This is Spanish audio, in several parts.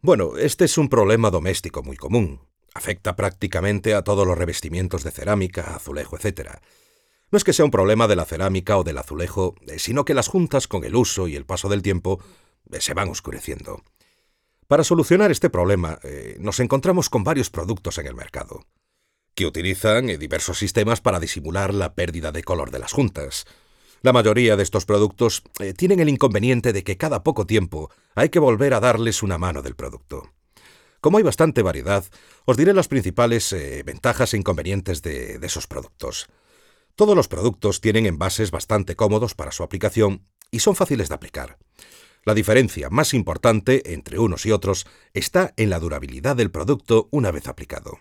Bueno, este es un problema doméstico muy común. Afecta prácticamente a todos los revestimientos de cerámica, azulejo, etc. No es que sea un problema de la cerámica o del azulejo, eh, sino que las juntas con el uso y el paso del tiempo eh, se van oscureciendo. Para solucionar este problema, eh, nos encontramos con varios productos en el mercado, que utilizan diversos sistemas para disimular la pérdida de color de las juntas. La mayoría de estos productos eh, tienen el inconveniente de que cada poco tiempo hay que volver a darles una mano del producto. Como hay bastante variedad, os diré las principales ventajas e inconvenientes de esos productos. Todos los productos tienen envases bastante cómodos para su aplicación y son fáciles de aplicar. La diferencia más importante entre unos y otros está en la durabilidad del producto una vez aplicado.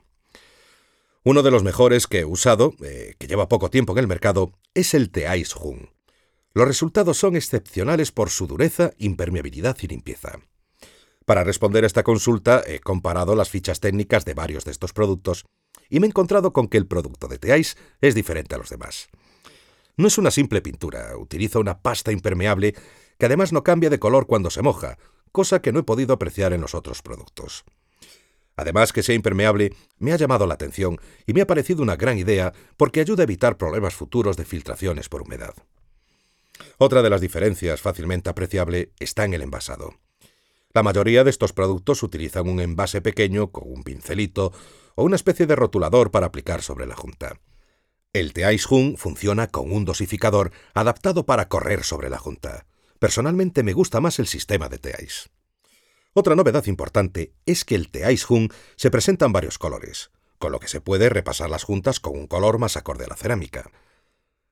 Uno de los mejores que he usado, eh, que lleva poco tiempo en el mercado, es el T-Ice Hun. Los resultados son excepcionales por su dureza, impermeabilidad y limpieza. Para responder a esta consulta he comparado las fichas técnicas de varios de estos productos y me he encontrado con que el producto de T-Ice es diferente a los demás. No es una simple pintura, utiliza una pasta impermeable que además no cambia de color cuando se moja, cosa que no he podido apreciar en los otros productos. Además que sea impermeable, me ha llamado la atención y me ha parecido una gran idea porque ayuda a evitar problemas futuros de filtraciones por humedad. Otra de las diferencias fácilmente apreciable está en el envasado. La mayoría de estos productos utilizan un envase pequeño con un pincelito o una especie de rotulador para aplicar sobre la junta. El Hun funciona con un dosificador adaptado para correr sobre la junta. Personalmente me gusta más el sistema de T-Ice. Otra novedad importante es que el T-Ice Hun se presenta en varios colores, con lo que se puede repasar las juntas con un color más acorde a la cerámica.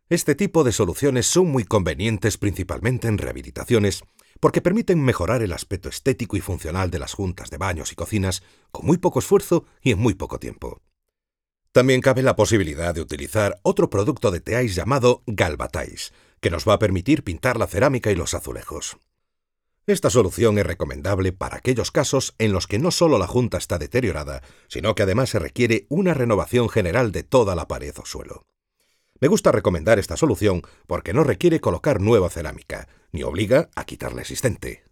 Este tipo de soluciones son muy convenientes principalmente en rehabilitaciones porque permiten mejorar el aspecto estético y funcional de las juntas de baños y cocinas con muy poco esfuerzo y en muy poco tiempo. También cabe la posibilidad de utilizar otro producto de T-Ice llamado Galvatize, que nos va a permitir pintar la cerámica y los azulejos. Esta solución es recomendable para aquellos casos en los que no solo la junta está deteriorada, sino que además se requiere una renovación general de toda la pared o suelo. Me gusta recomendar esta solución porque no requiere colocar nueva cerámica, ni obliga a quitar la existente.